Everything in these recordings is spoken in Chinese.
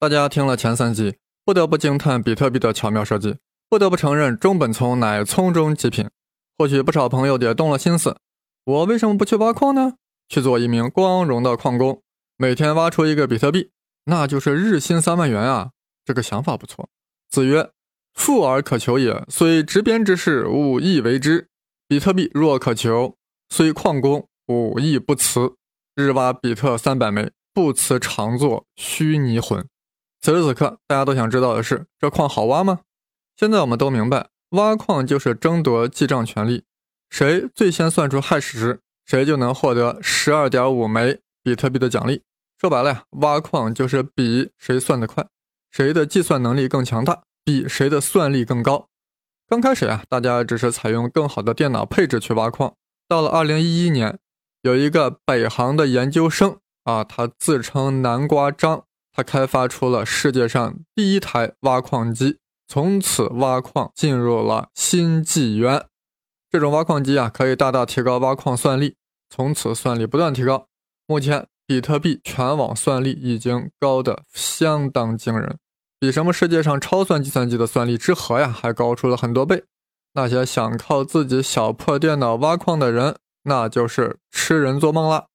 大家听了前三集，不得不惊叹比特币的巧妙设计，不得不承认中本聪乃聪中极品。或许不少朋友也动了心思，我为什么不去挖矿呢？去做一名光荣的矿工，每天挖出一个比特币，那就是日薪三万元啊！这个想法不错。子曰：“富而可求也，虽执鞭之事，吾亦为之。比特币若可求，虽矿工，吾亦不辞。日挖比特三百枚，不辞常作虚拟魂。”此时此刻，大家都想知道的是，这矿好挖吗？现在我们都明白，挖矿就是争夺记账权利，谁最先算出 hash 值，谁就能获得十二点五枚比特币的奖励。说白了呀，挖矿就是比谁算得快，谁的计算能力更强大，比谁的算力更高。刚开始啊，大家只是采用更好的电脑配置去挖矿。到了二零一一年，有一个北航的研究生啊，他自称南瓜张。他开发出了世界上第一台挖矿机，从此挖矿进入了新纪元。这种挖矿机啊，可以大大提高挖矿算力，从此算力不断提高。目前，比特币全网算力已经高的相当惊人，比什么世界上超算计算机的算力之和呀还高出了很多倍。那些想靠自己小破电脑挖矿的人，那就是痴人做梦了。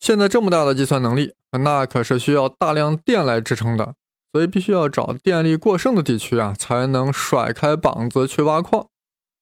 现在这么大的计算能力。那可是需要大量电来支撑的，所以必须要找电力过剩的地区啊，才能甩开膀子去挖矿。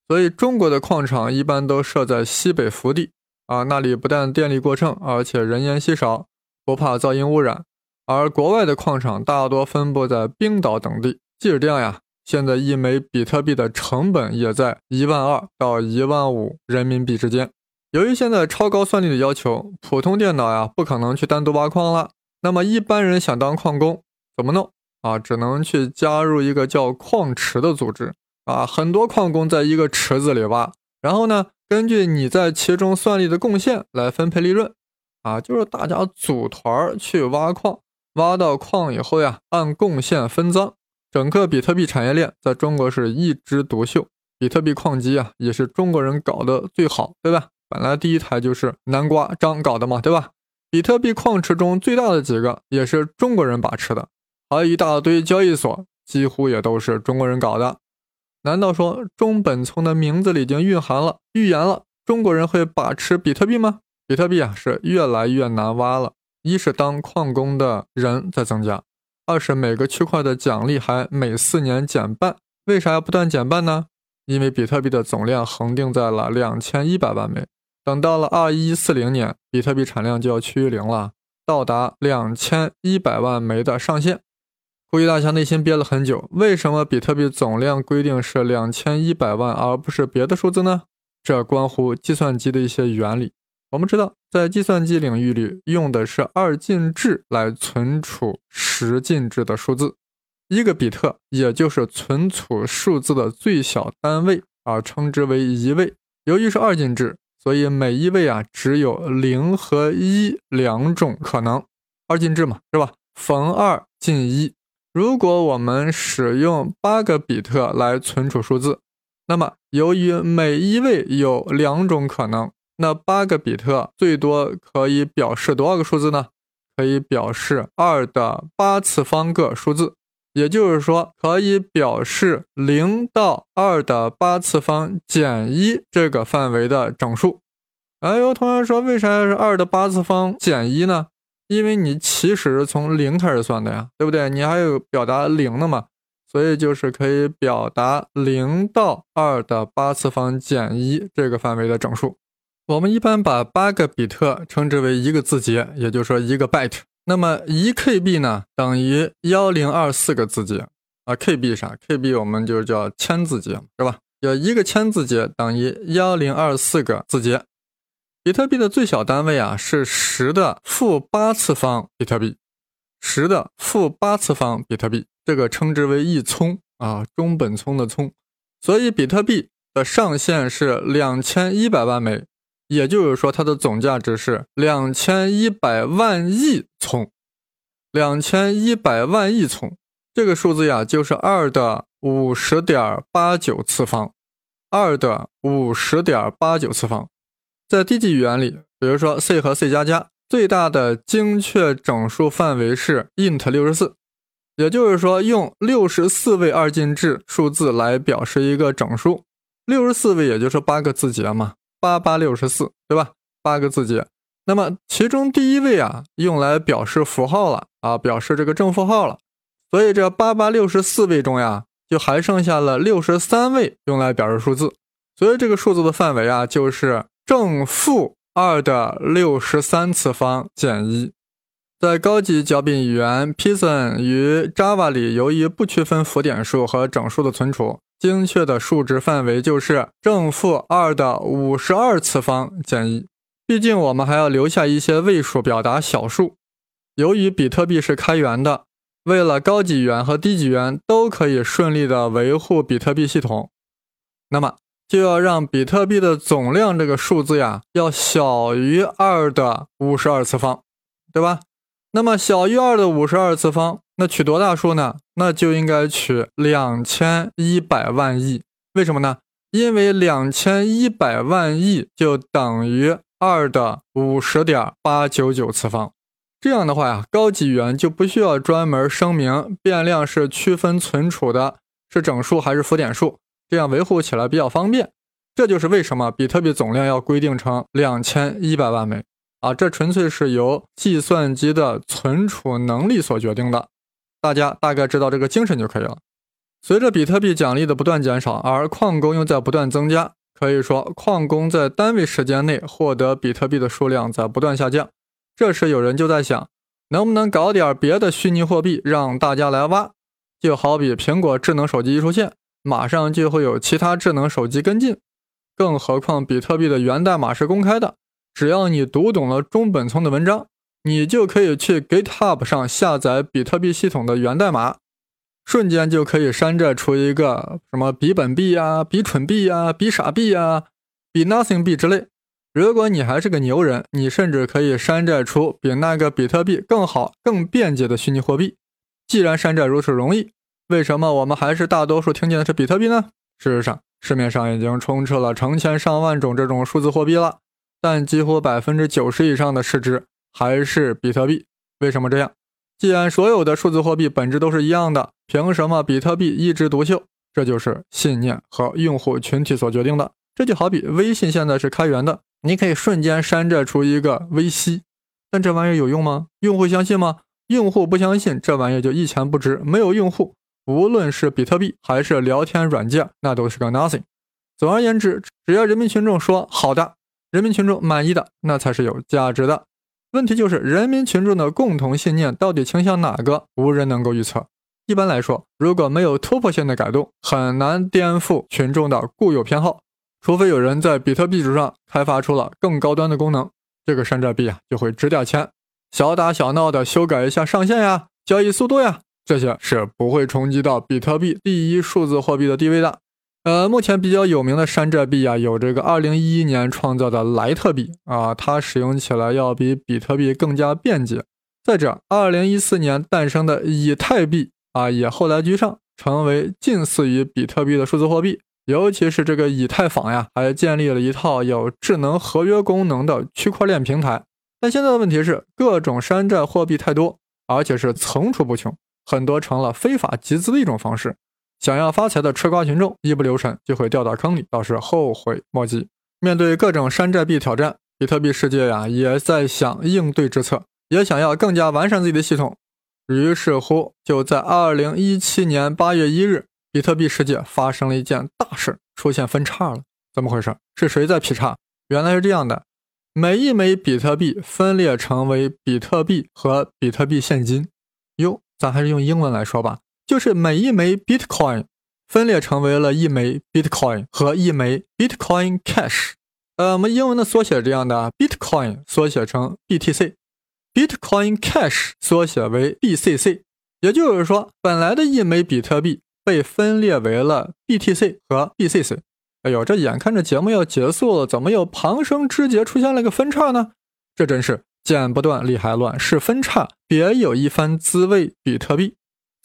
所以中国的矿场一般都设在西北腹地啊，那里不但电力过剩，而且人烟稀少，不怕噪音污染。而国外的矿场大多分布在冰岛等地。即使这样呀，现在一枚比特币的成本也在一万二到一万五人民币之间。由于现在超高算力的要求，普通电脑呀不可能去单独挖矿了。那么一般人想当矿工怎么弄啊？只能去加入一个叫矿池的组织啊。很多矿工在一个池子里挖，然后呢，根据你在其中算力的贡献来分配利润啊。就是大家组团去挖矿，挖到矿以后呀，按贡献分赃。整个比特币产业链在中国是一枝独秀，比特币矿机啊也是中国人搞的最好，对吧？本来第一台就是南瓜张搞的嘛，对吧？比特币矿池中最大的几个也是中国人把持的，还有一大堆交易所，几乎也都是中国人搞的。难道说中本聪的名字里已经蕴含了预言了中国人会把持比特币吗？比特币啊是越来越难挖了，一是当矿工的人在增加，二是每个区块的奖励还每四年减半。为啥要不断减半呢？因为比特币的总量恒定在了两千一百万枚。等到了二一四零年，比特币产量就要趋于零了，到达两千一百万枚的上限。估计大家内心憋了很久，为什么比特币总量规定是两千一百万，而不是别的数字呢？这关乎计算机的一些原理。我们知道，在计算机领域里，用的是二进制来存储十进制的数字，一个比特也就是存储数字的最小单位，而称之为一位。由于是二进制。所以每一位啊，只有零和一两种可能，二进制嘛，是吧？逢二进一。如果我们使用八个比特来存储数字，那么由于每一位有两种可能，那八个比特最多可以表示多少个数字呢？可以表示二的八次方个数字。也就是说，可以表示零到二的八次方减一这个范围的整数。哎，有同学说，为啥要是二的八次方减一呢？因为你起始是从零开始算的呀，对不对？你还有表达零的嘛，所以就是可以表达零到二的八次方减一这个范围的整数。我们一般把八个比特称之为一个字节，也就是说一个 byte。那么一 KB 呢，等于幺零二四个字节啊？KB 啥？KB 我们就叫千字节，是吧？有一个千字节等于幺零二四个字节。比特币的最小单位啊是十的负八次方比特币，十的负八次方比特币，这个称之为一聪啊，中本聪的聪。所以比特币的上限是两千一百万枚。也就是说，它的总价值是两千一百万亿聪，两千一百万亿聪，这个数字呀，就是二的五十点八九次方，二的五十点八九次方。在低级语言里，比如说 C 和 C 加加，最大的精确整数范围是 int 六十四，也就是说，用六十四位二进制数字来表示一个整数，六十四位也就是八个字节嘛，八八六十四，对吧？八个字节。那么其中第一位啊，用来表示符号了啊，表示这个正负号了。所以这八八六十四位中呀，就还剩下了六十三位用来表示数字。所以这个数字的范围啊，就是正负二的六十三次方减一。在高级脚本语言 Python 与 Java 里，由于不区分浮点数和整数的存储，精确的数值范围就是正负二的五十二次方减一。毕竟我们还要留下一些位数表达小数。由于比特币是开源的，为了高级语言和低级语言都可以顺利的维护比特币系统，那么就要让比特币的总量这个数字呀要小于二的五十二次方，对吧？那么小于二的五十二次方，那取多大数呢？那就应该取两千一百万亿。为什么呢？因为两千一百万亿就等于。二的五十点八九九次方，这样的话呀，高级语言就不需要专门声明变量是区分存储的，是整数还是浮点数，这样维护起来比较方便。这就是为什么比特币总量要规定成两千一百万枚啊，这纯粹是由计算机的存储能力所决定的。大家大概知道这个精神就可以了。随着比特币奖励的不断减少，而矿工又在不断增加。可以说，矿工在单位时间内获得比特币的数量在不断下降。这时，有人就在想，能不能搞点别的虚拟货币让大家来挖？就好比苹果智能手机一出现，马上就会有其他智能手机跟进。更何况，比特币的源代码是公开的，只要你读懂了中本聪的文章，你就可以去 GitHub 上下载比特币系统的源代码。瞬间就可以山寨出一个什么比本币呀、比蠢币呀、比傻币呀、比 nothing 币之类。如果你还是个牛人，你甚至可以山寨出比那个比特币更好、更便捷的虚拟货币。既然山寨如此容易，为什么我们还是大多数听见的是比特币呢？事实上，市面上已经充斥了成千上万种这种数字货币了，但几乎百分之九十以上的市值还是比特币。为什么这样？既然所有的数字货币本质都是一样的，凭什么比特币一枝独秀？这就是信念和用户群体所决定的。这就好比微信现在是开源的，你可以瞬间山寨出一个微息，但这玩意儿有用吗？用户相信吗？用户不相信，这玩意儿就一钱不值。没有用户，无论是比特币还是聊天软件，那都是个 nothing。总而言之，只要人民群众说好的，人民群众满意的，那才是有价值的。问题就是人民群众的共同信念到底倾向哪个？无人能够预测。一般来说，如果没有突破性的改动，很难颠覆群众的固有偏好。除非有人在比特币之上开发出了更高端的功能，这个山寨币啊就会值点钱。小打小闹的修改一下上限呀、交易速度呀，这些是不会冲击到比特币第一数字货币的地位的。呃，目前比较有名的山寨币啊，有这个2011年创造的莱特币啊，它使用起来要比比特币更加便捷。再者，2014年诞生的以太币啊，也后来居上，成为近似于比特币的数字货币。尤其是这个以太坊呀，还建立了一套有智能合约功能的区块链平台。但现在的问题是，各种山寨货币太多，而且是层出不穷，很多成了非法集资的一种方式。想要发财的吃瓜群众一不留神就会掉到坑里，倒是后悔莫及。面对各种山寨币挑战，比特币世界呀也在想应对之策，也想要更加完善自己的系统。于是乎，就在二零一七年八月一日，比特币世界发生了一件大事，出现分叉了。怎么回事？是谁在劈叉？原来是这样的：每一枚比特币分裂成为比特币和比特币现金。哟，咱还是用英文来说吧。就是每一枚 Bitcoin 分裂成为了一枚 Bitcoin 和一枚 Bitcoin Cash。呃，我们英文的缩写这样的：Bitcoin 缩写成 BTC，Bitcoin Cash 缩写为 BCC。也就是说，本来的一枚比特币被分裂为了 BTC 和 BCC。哎呦，这眼看着节目要结束了，怎么又旁生枝节出现了个分叉呢？这真是剪不断理还乱，是分叉别有一番滋味。比特币。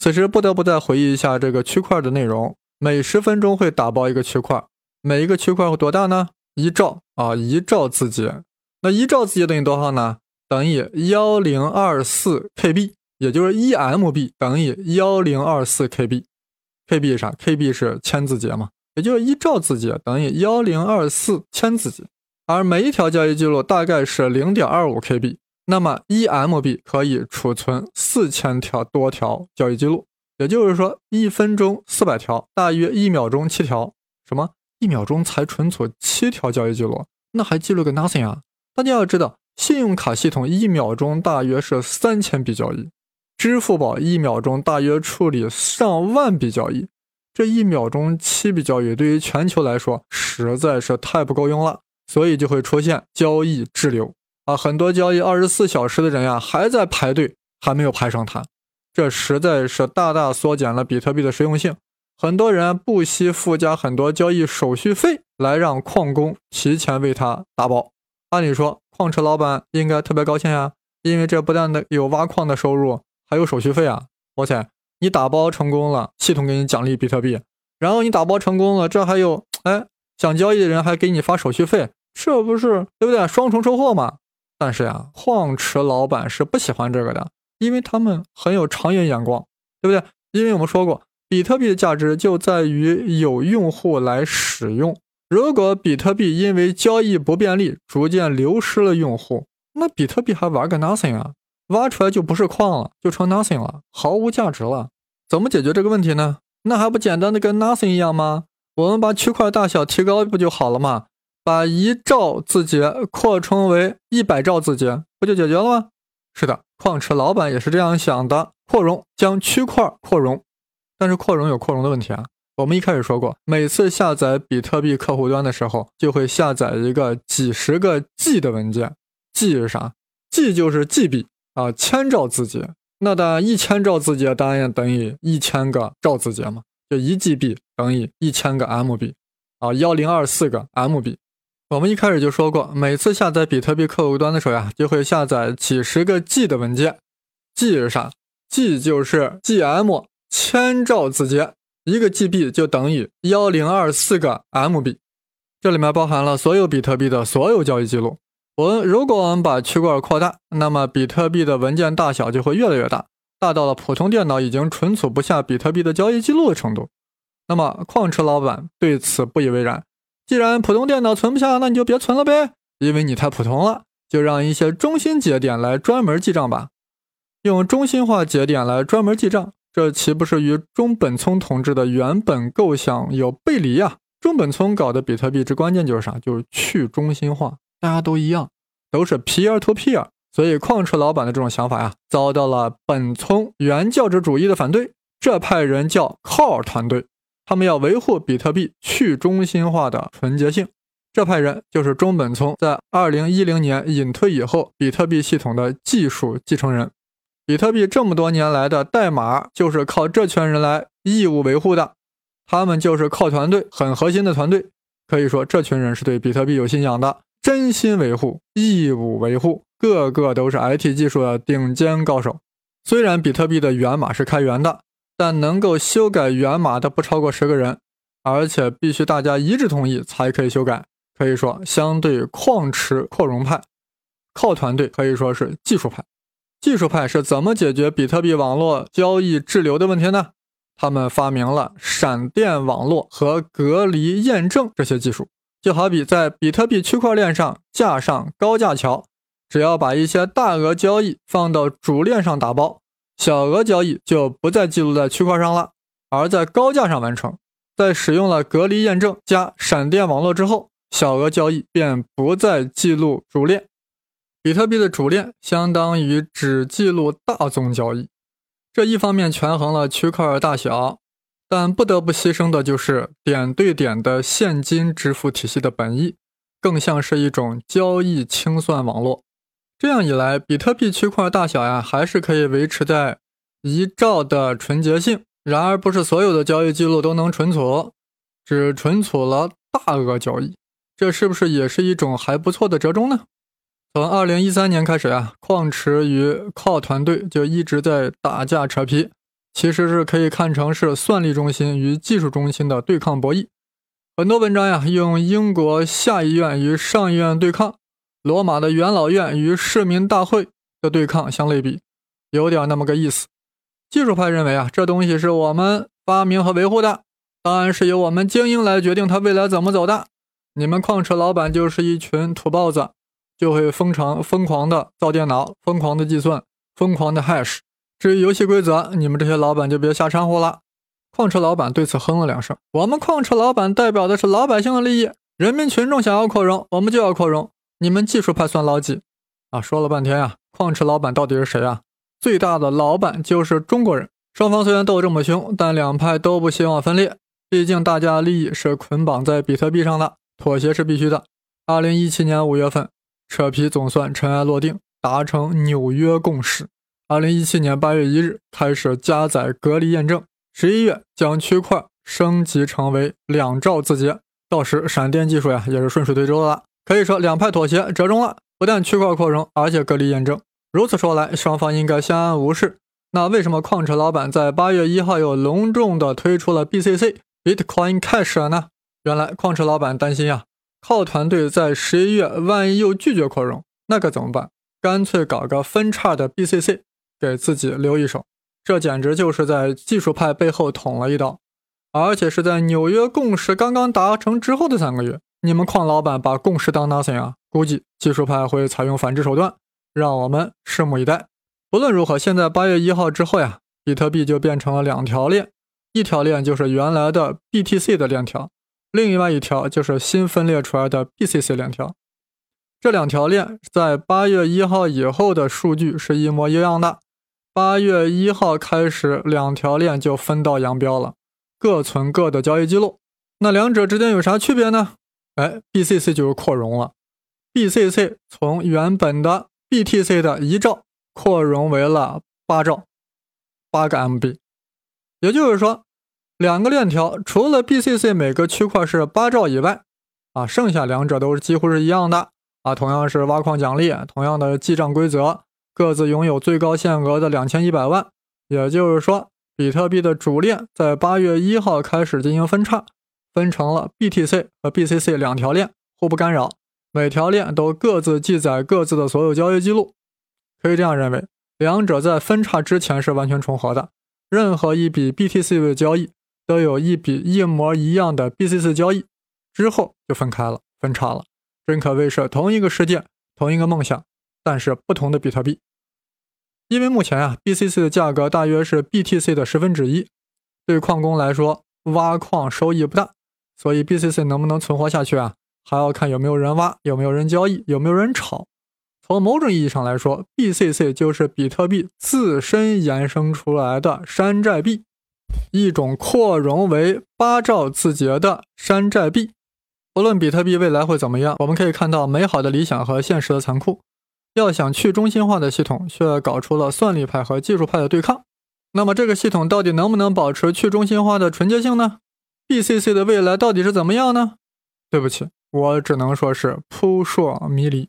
此时不得不再回忆一下这个区块的内容。每十分钟会打包一个区块，每一个区块会多大呢？一兆啊，一兆字节。那一兆字节等于多少呢？等于幺零二四 KB，也就是一 MB 等于幺零二四 KB，KB 是啥？KB 是千字节嘛，也就是一兆字节等于幺零二四千字节，而每一条交易记录大概是零点二五 KB，那么一 MB 可以储存四千条多条交易记录，也就是说一分钟四百条，大约一秒钟七条。什么？一秒钟才存储七条交易记录，那还记录个 nothing 啊？大家要知道，信用卡系统一秒钟大约是三千笔交易。支付宝一秒钟大约处理上万笔交易，这一秒钟七笔交易对于全球来说实在是太不够用了，所以就会出现交易滞留啊！很多交易二十四小时的人呀还在排队，还没有排上摊，这实在是大大缩减了比特币的实用性。很多人不惜附加很多交易手续费来让矿工提前为他打包，按理说矿池老板应该特别高兴呀，因为这不但的有挖矿的收入。还有手续费啊！我塞，你打包成功了，系统给你奖励比特币，然后你打包成功了，这还有哎，想交易的人还给你发手续费，这不是对不对？双重收获嘛！但是呀，矿池老板是不喜欢这个的，因为他们很有长远眼光，对不对？因为我们说过，比特币的价值就在于有用户来使用。如果比特币因为交易不便利，逐渐流失了用户，那比特币还玩个 nothing 啊！挖出来就不是矿了，就成 nothing 了，毫无价值了。怎么解决这个问题呢？那还不简单的跟 nothing 一样吗？我们把区块大小提高不就好了吗？把一兆字节扩充为一百兆字节，不就解决了吗？是的，矿池老板也是这样想的，扩容将区块扩容。但是扩容有扩容的问题啊。我们一开始说过，每次下载比特币客户端的时候，就会下载一个几十个 G 的文件。G 是啥？G 就是 GB。啊，千兆字节，那当然一千兆字节当然等于一千个兆字节嘛，就一 GB 等于一千个 MB，啊，幺零二四个 MB。我们一开始就说过，每次下载比特币客户端的时候呀，就会下载几十个 G 的文件。G 是啥？G 就是 GM，千兆字节，一个 GB 就等于幺零二四个 MB，这里面包含了所有比特币的所有交易记录。我们如果我们把区块扩大，那么比特币的文件大小就会越来越大，大到了普通电脑已经存储不下比特币的交易记录的程度。那么矿车老板对此不以为然，既然普通电脑存不下，那你就别存了呗，因为你太普通了，就让一些中心节点来专门记账吧。用中心化节点来专门记账，这岂不是与中本聪同志的原本构想有背离呀？中本聪搞的比特币之关键就是啥？就是去中心化。大家都一样，都是 peer to p 二所以矿车老板的这种想法呀，遭到了本聪原教旨主义的反对。这派人叫 c o r 团队，他们要维护比特币去中心化的纯洁性。这派人就是中本聪在2010年隐退以后，比特币系统的技术继承人。比特币这么多年来的代码就是靠这群人来义务维护的，他们就是靠团队很核心的团队。可以说，这群人是对比特币有信仰的。真心维护，义务维护，个个都是 IT 技术的顶尖高手。虽然比特币的源码是开源的，但能够修改源码的不超过十个人，而且必须大家一致同意才可以修改。可以说，相对矿池扩容派，靠团队可以说是技术派。技术派是怎么解决比特币网络交易滞留的问题呢？他们发明了闪电网络和隔离验证这些技术。就好比在比特币区块链上架上高架桥，只要把一些大额交易放到主链上打包，小额交易就不再记录在区块上了，而在高架上完成。在使用了隔离验证加闪电网络之后，小额交易便不再记录主链。比特币的主链相当于只记录大宗交易，这一方面权衡了区块大小。但不得不牺牲的就是点对点的现金支付体系的本意，更像是一种交易清算网络。这样一来，比特币区块大小呀，还是可以维持在一兆的纯洁性。然而，不是所有的交易记录都能存储，只存储了大额交易。这是不是也是一种还不错的折中呢？从二零一三年开始啊，矿池与靠团队就一直在打架扯皮。其实是可以看成是算力中心与技术中心的对抗博弈。很多文章呀，用英国下议院与上议院对抗，罗马的元老院与市民大会的对抗相类比。有点那么个意思。技术派认为啊，这东西是我们发明和维护的，当然是由我们精英来决定它未来怎么走的。你们矿车老板就是一群土包子，就会疯狂疯狂的造电脑，疯狂的计算，疯狂的 hash。至于游戏规则，你们这些老板就别瞎掺和了。矿车老板对此哼了两声。我们矿车老板代表的是老百姓的利益，人民群众想要扩容，我们就要扩容。你们技术派算老几？啊，说了半天呀，矿池老板到底是谁啊？最大的老板就是中国人。双方虽然斗这么凶，但两派都不希望分裂。毕竟大家利益是捆绑在比特币上的，妥协是必须的。二零一七年五月份，扯皮总算尘埃落定，达成纽约共识。二零一七年八月一日开始加载隔离验证，十一月将区块升级成为两兆字节，到时闪电技术呀也是顺水推舟了。可以说两派妥协折中了，不但区块扩容，而且隔离验证。如此说来，双方应该相安无事。那为什么矿池老板在八月一号又隆重的推出了 BCC Bitcoin Cash 呢？原来矿池老板担心呀，靠团队在十一月万一又拒绝扩容，那可怎么办？干脆搞个分叉的 BCC，给自己留一手。这简直就是在技术派背后捅了一刀，而且是在纽约共识刚刚达成之后的三个月。你们矿老板把共识当 nothing 啊？估计技术派会采用反制手段。让我们拭目以待。不论如何，现在八月一号之后呀，比特币就变成了两条链，一条链就是原来的 BTC 的链条，另外一条就是新分裂出来的 BCC 链条。这两条链在八月一号以后的数据是一模一样的。八月一号开始，两条链就分道扬镳了，各存各的交易记录。那两者之间有啥区别呢？哎，BCC 就是扩容了，BCC 从原本的 BTC 的一兆扩容为了八兆，八个 MB，也就是说，两个链条除了 BCC 每个区块是八兆以外，啊，剩下两者都是几乎是一样的啊，同样是挖矿奖励，同样的记账规则，各自拥有最高限额的两千一百万。也就是说，比特币的主链在八月一号开始进行分叉，分成了 BTC 和 BCC 两条链，互不干扰。每条链都各自记载各自的所有交易记录，可以这样认为，两者在分叉之前是完全重合的。任何一笔 BTC 的交易都有一笔一模一样的 BCC 交易，之后就分开了，分叉了。真可谓是同一个世界，同一个梦想，但是不同的比特币。因为目前啊，BCC 的价格大约是 BTC 的十分之一，对矿工来说，挖矿收益不大，所以 BCC 能不能存活下去啊？还要看有没有人挖，有没有人交易，有没有人炒。从某种意义上来说，BCC 就是比特币自身衍生出来的山寨币，一种扩容为八兆字节的山寨币。不论比特币未来会怎么样，我们可以看到美好的理想和现实的残酷。要想去中心化的系统，却搞出了算力派和技术派的对抗。那么这个系统到底能不能保持去中心化的纯洁性呢？BCC 的未来到底是怎么样呢？对不起。我只能说是扑朔迷离，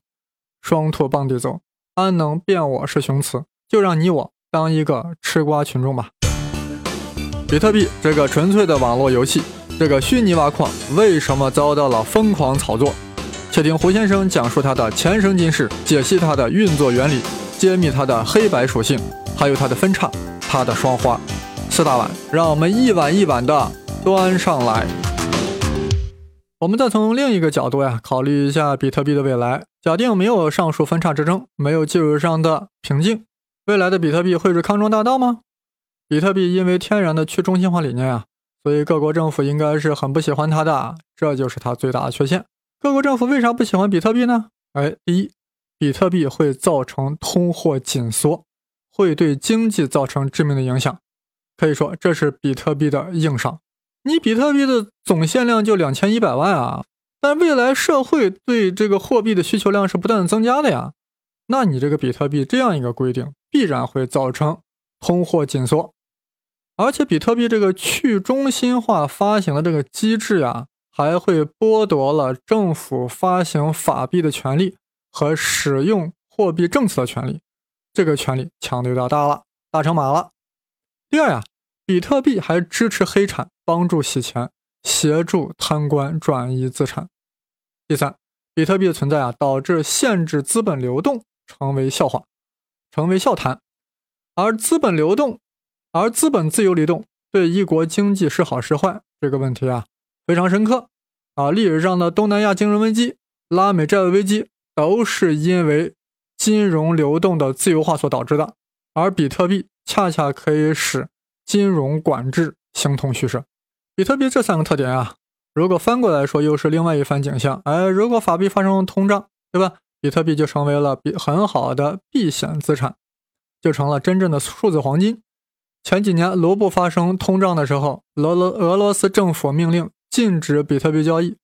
双兔傍地走，安能辨我是雄雌？就让你我当一个吃瓜群众吧。比特币这个纯粹的网络游戏，这个虚拟挖矿为什么遭到了疯狂炒作？且听胡先生讲述他的前生今世，解析它的运作原理，揭秘它的黑白属性，还有它的分叉，它的双花。四大碗，让我们一碗一碗的端上来。我们再从另一个角度呀，考虑一下比特币的未来。假定没有上述分叉之争，没有技术上的瓶颈，未来的比特币会是康庄大道吗？比特币因为天然的去中心化理念啊，所以各国政府应该是很不喜欢它的，这就是它最大的缺陷。各国政府为啥不喜欢比特币呢？哎，第一，比特币会造成通货紧缩，会对经济造成致命的影响，可以说这是比特币的硬伤。你比特币的总限量就两千一百万啊，但未来社会对这个货币的需求量是不断增加的呀，那你这个比特币这样一个规定，必然会造成通货紧缩，而且比特币这个去中心化发行的这个机制呀，还会剥夺了政府发行法币的权利和使用货币政策的权利，这个权利强的有点大了，大成马了。第二呀，比特币还支持黑产。帮助洗钱，协助贪官转移资产。第三，比特币的存在啊，导致限制资本流动成为笑话，成为笑谈。而资本流动，而资本自由流动对一国经济是好是坏这个问题啊非常深刻啊。历史上的东南亚金融危机、拉美债务危机都是因为金融流动的自由化所导致的，而比特币恰恰可以使金融管制形同虚设。比特币这三个特点啊，如果翻过来说，又是另外一番景象。哎，如果法币发生通胀，对吧？比特币就成为了比很好的避险资产，就成了真正的数字黄金。前几年卢布发生通胀的时候，俄罗俄罗斯政府命令禁止比特币交易，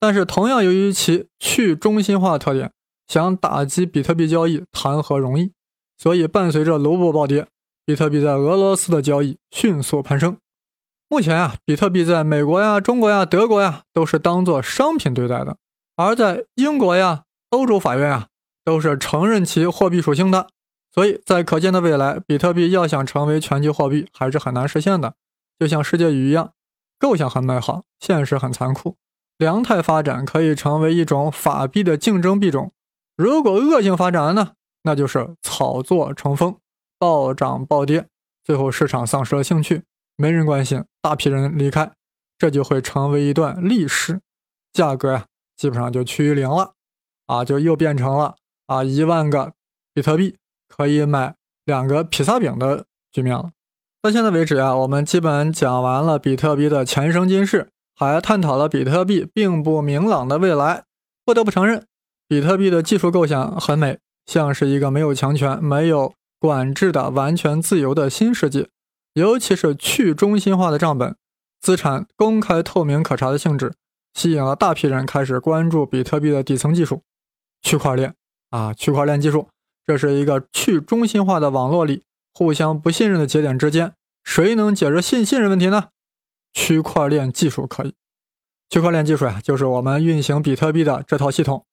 但是同样由于其去中心化特点，想打击比特币交易谈何容易？所以伴随着卢布暴跌，比特币在俄罗斯的交易迅速攀升。目前啊，比特币在美国呀、中国呀、德国呀都是当做商品对待的，而在英国呀。欧洲法院啊，都是承认其货币属性的，所以在可见的未来，比特币要想成为全球货币还是很难实现的。就像世界语一样，构想很美好，现实很残酷。良态发展可以成为一种法币的竞争币种，如果恶性发展了呢，那就是炒作成风，暴涨暴跌，最后市场丧失了兴趣，没人关心，大批人离开，这就会成为一段历史，价格呀，基本上就趋于零了。啊，就又变成了啊一万个比特币可以买两个披萨饼的局面了。到现在为止啊，我们基本讲完了比特币的前生今世，还探讨了比特币并不明朗的未来。不得不承认，比特币的技术构想很美，像是一个没有强权、没有管制的完全自由的新世界。尤其是去中心化的账本、资产公开透明可查的性质，吸引了大批人开始关注比特币的底层技术。区块链啊，区块链技术，这是一个去中心化的网络里互相不信任的节点之间，谁能解决信信任问题呢？区块链技术可以。区块链技术呀，就是我们运行比特币的这套系统。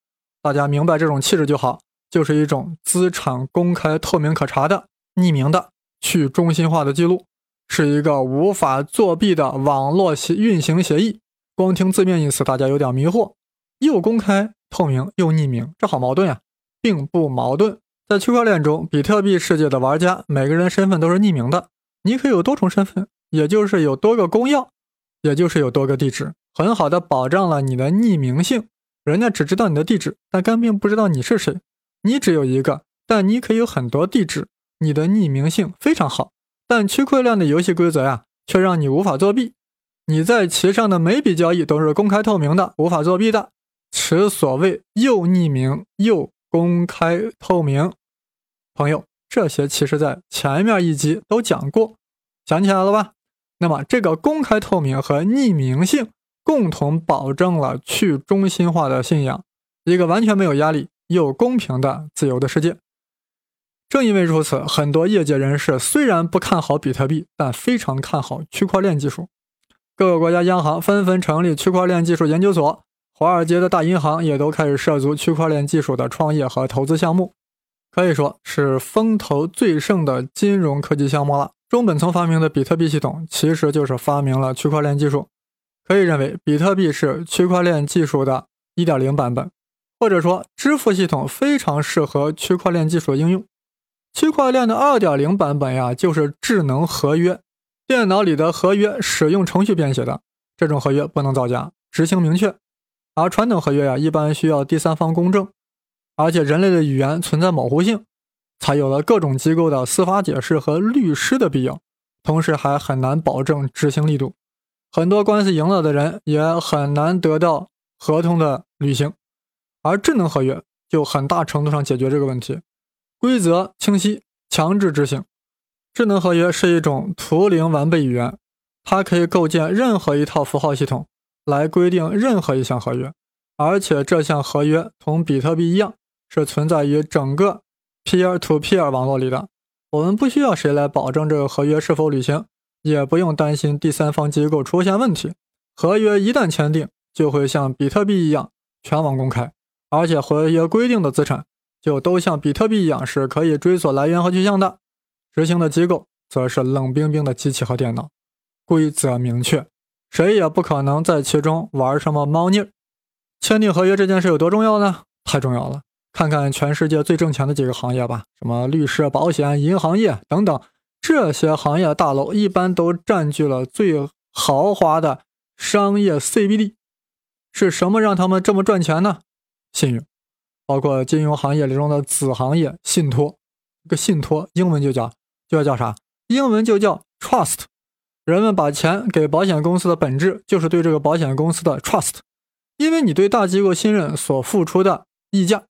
大家明白这种气质就好，就是一种资产公开、透明、可查的、匿名的去中心化的记录，是一个无法作弊的网络协运行协议。光听字面意思，大家有点迷惑，又公开。透明又匿名，这好矛盾呀，并不矛盾。在区块链中，比特币世界的玩家每个人身份都是匿名的，你可以有多重身份，也就是有多个公钥，也就是有多个地址，很好的保障了你的匿名性。人家只知道你的地址，但根本不知道你是谁。你只有一个，但你可以有很多地址，你的匿名性非常好。但区块链的游戏规则呀，却让你无法作弊。你在其上的每笔交易都是公开透明的，无法作弊的。此所谓又匿名又公开透明，朋友，这些其实在前面一集都讲过，想起来了吧？那么这个公开透明和匿名性共同保证了去中心化的信仰，一个完全没有压力又公平的自由的世界。正因为如此，很多业界人士虽然不看好比特币，但非常看好区块链技术。各个国家央行纷纷成立区块链技术研究所。华尔街的大银行也都开始涉足区块链技术的创业和投资项目，可以说是风头最盛的金融科技项目了。中本聪发明的比特币系统其实就是发明了区块链技术，可以认为比特币是区块链技术的一点零版本，或者说支付系统非常适合区块链技术的应用。区块链的二点零版本呀，就是智能合约，电脑里的合约使用程序编写的，这种合约不能造假，执行明确。而传统合约呀，一般需要第三方公证，而且人类的语言存在模糊性，才有了各种机构的司法解释和律师的必要。同时还很难保证执行力度，很多官司赢了的人也很难得到合同的履行。而智能合约就很大程度上解决这个问题，规则清晰，强制执行。智能合约是一种图灵完备语言，它可以构建任何一套符号系统。来规定任何一项合约，而且这项合约同比特币一样，是存在于整个 peer-to-peer 网络里的。我们不需要谁来保证这个合约是否履行，也不用担心第三方机构出现问题。合约一旦签订，就会像比特币一样全网公开，而且合约规定的资产就都像比特币一样是可以追索来源和去向的。执行的机构则是冷冰冰的机器和电脑，规则明确。谁也不可能在其中玩什么猫腻。签订合约这件事有多重要呢？太重要了。看看全世界最挣钱的几个行业吧，什么律师、保险、银行业等等，这些行业大楼一般都占据了最豪华的商业 CBD。是什么让他们这么赚钱呢？信用，包括金融行业里中的子行业信托。这个信托英文就叫就要叫啥？英文就叫 trust。人们把钱给保险公司的本质就是对这个保险公司的 trust，因为你对大机构信任所付出的溢价。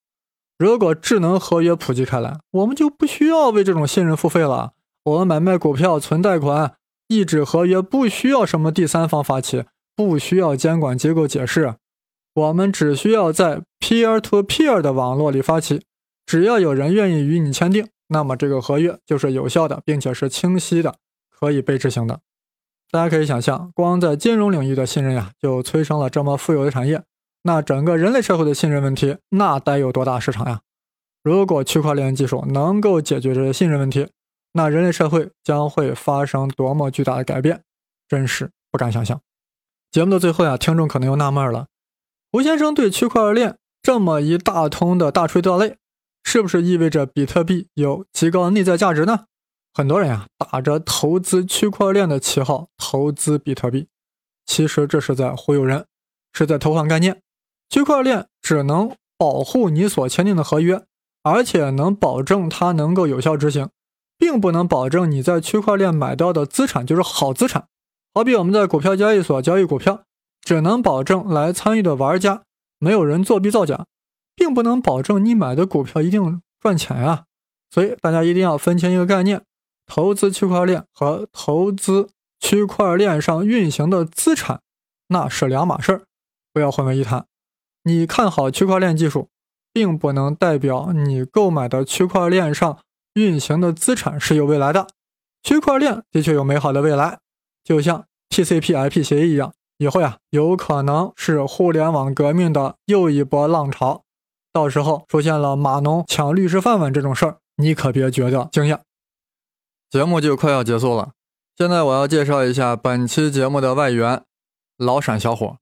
如果智能合约普及开来，我们就不需要为这种信任付费了。我们买卖股票、存贷款、一纸合约不需要什么第三方发起，不需要监管机构解释，我们只需要在 peer to peer 的网络里发起，只要有人愿意与你签订，那么这个合约就是有效的，并且是清晰的，可以被执行的。大家可以想象，光在金融领域的信任呀，就催生了这么富有的产业。那整个人类社会的信任问题，那得有多大市场呀？如果区块链技术能够解决这些信任问题，那人类社会将会发生多么巨大的改变，真是不敢想象。节目的最后呀，听众可能又纳闷了：胡先生对区块链这么一大通的大吹大擂，是不是意味着比特币有极高内在价值呢？很多人呀，打着投资区块链的旗号投资比特币，其实这是在忽悠人，是在偷换概念。区块链只能保护你所签订的合约，而且能保证它能够有效执行，并不能保证你在区块链买到的资产就是好资产。好比我们在股票交易所交易股票，只能保证来参与的玩家没有人作弊造假，并不能保证你买的股票一定赚钱啊。所以大家一定要分清一个概念：投资区块链和投资区块链上运行的资产那是两码事儿，不要混为一谈。你看好区块链技术，并不能代表你购买的区块链上运行的资产是有未来的。区块链的确有美好的未来，就像 TCP/IP 协议一样，以后呀有可能是互联网革命的又一波浪潮。到时候出现了码农抢律师饭碗这种事儿，你可别觉得惊讶。节目就快要结束了，现在我要介绍一下本期节目的外援——老陕小伙。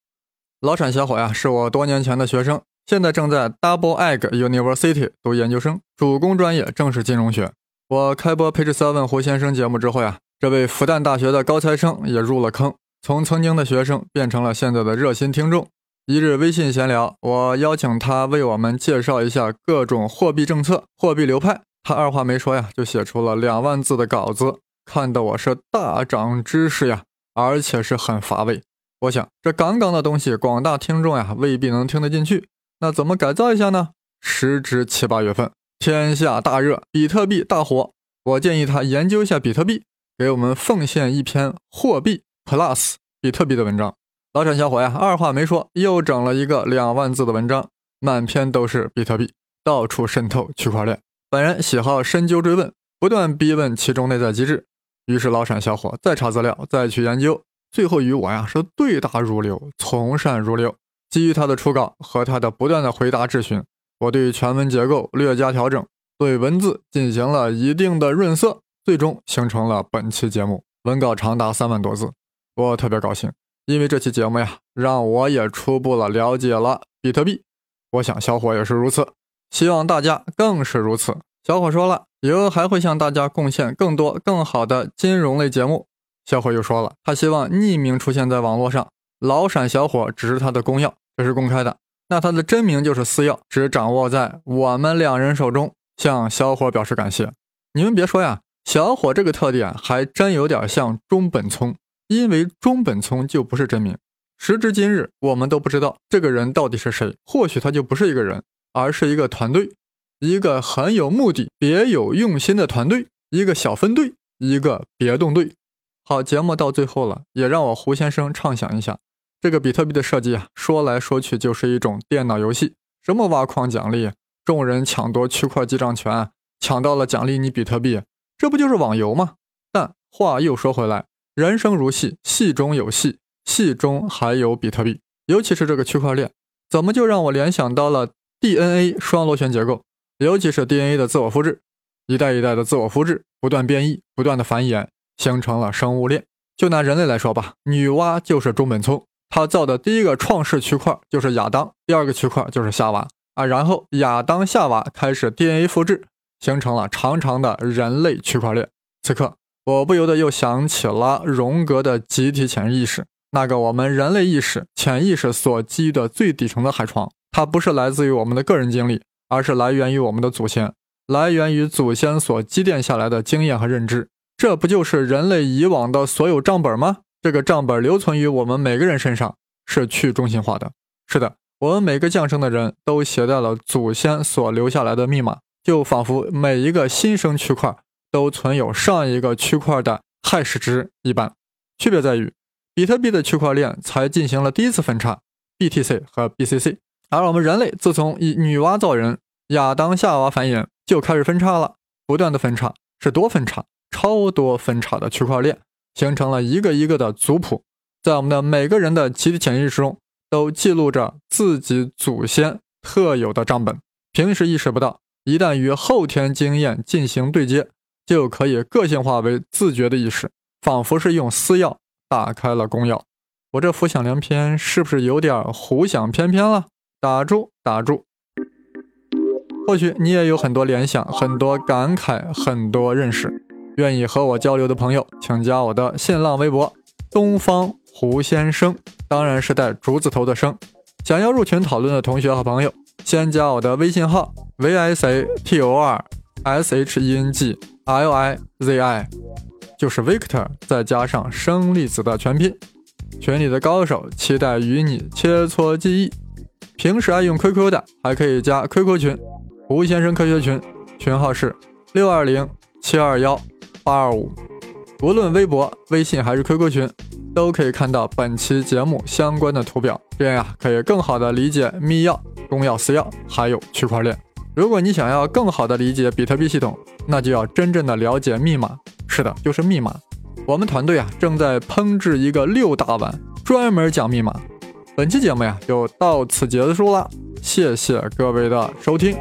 老陕小伙呀，是我多年前的学生，现在正在 Double Egg University 读研究生，主攻专业正是金融学。我开播 Page Seven 胡先生节目之后呀，这位复旦大学的高材生也入了坑，从曾经的学生变成了现在的热心听众。一日微信闲聊，我邀请他为我们介绍一下各种货币政策、货币流派，他二话没说呀，就写出了两万字的稿子，看得我是大长知识呀，而且是很乏味。我想，这杠杠的东西，广大听众呀未必能听得进去。那怎么改造一下呢？时值七八月份，天下大热，比特币大火。我建议他研究一下比特币，给我们奉献一篇货币 plus 比特币的文章。老陕小伙呀，二话没说，又整了一个两万字的文章，满篇都是比特币，到处渗透区块链。本人喜好深究追问，不断逼问其中内在机制。于是老陕小伙再查资料，再去研究。最后与我呀是对答如流，从善如流。基于他的初稿和他的不断的回答质询，我对全文结构略加调整，对文字进行了一定的润色，最终形成了本期节目。文稿长达三万多字，我特别高兴，因为这期节目呀，让我也初步了了解了比特币。我想小伙也是如此，希望大家更是如此。小伙说了，以后还会向大家贡献更多更好的金融类节目。小伙又说了，他希望匿名出现在网络上。老陕小伙只是他的公钥，这是公开的。那他的真名就是私钥，只掌握在我们两人手中。向小伙表示感谢。你们别说呀，小伙这个特点还真有点像中本聪，因为中本聪就不是真名。时至今日，我们都不知道这个人到底是谁。或许他就不是一个人，而是一个团队，一个很有目的、别有用心的团队，一个小分队，一个别动队。好，节目到最后了，也让我胡先生畅想一下，这个比特币的设计啊，说来说去就是一种电脑游戏，什么挖矿奖励，众人抢夺区块记账权，抢到了奖励你比特币，这不就是网游吗？但话又说回来，人生如戏，戏中有戏，戏中还有比特币，尤其是这个区块链，怎么就让我联想到了 DNA 双螺旋结构，尤其是 DNA 的自我复制，一代一代的自我复制，不断变异，不断的繁衍。形成了生物链。就拿人类来说吧，女娲就是中本聪，她造的第一个创世区块就是亚当，第二个区块就是夏娃，啊，然后亚当夏娃开始 DNA 复制，形成了长长的人类区块链。此刻，我不由得又想起了荣格的集体潜意识，那个我们人类意识潜意识所基的最底层的海床，它不是来自于我们的个人经历，而是来源于我们的祖先，来源于祖先所积淀下来的经验和认知。这不就是人类以往的所有账本吗？这个账本留存于我们每个人身上，是去中心化的。是的，我们每个降生的人都携带了祖先所留下来的密码，就仿佛每一个新生区块都存有上一个区块的害氏值一般。区别在于，比特币的区块链才进行了第一次分叉，BTC 和 BCC，而我们人类自从以女娲造人、亚当夏娃繁衍就开始分叉了，不断的分叉，是多分叉。超多分叉的区块链形成了一个一个的族谱，在我们的每个人的集体潜意识中都记录着自己祖先特有的账本。平时意识不到，一旦与后天经验进行对接，就可以个性化为自觉的意识，仿佛是用私钥打开了公钥。我这浮想联翩是不是有点胡想翩翩了？打住，打住！或许你也有很多联想，很多感慨，很多认识。愿意和我交流的朋友，请加我的新浪微博“东方胡先生”，当然是带竹字头的“生”。想要入群讨论的同学和朋友，先加我的微信号 v i c t o r s h e n g l i z i，就是 Victor 再加上生粒子的全拼。群里的高手期待与你切磋技艺。平时爱用 QQ 的，还可以加 QQ 群“吴先生科学群”，群号是六二零七二幺。八二五，无论微博、微信还是 QQ 群，都可以看到本期节目相关的图表，这样呀可以更好的理解密钥、公钥、私钥，还有区块链。如果你想要更好的理解比特币系统，那就要真正的了解密码。是的，就是密码。我们团队啊正在烹制一个六大碗，专门讲密码。本期节目呀就到此结束了，谢谢各位的收听。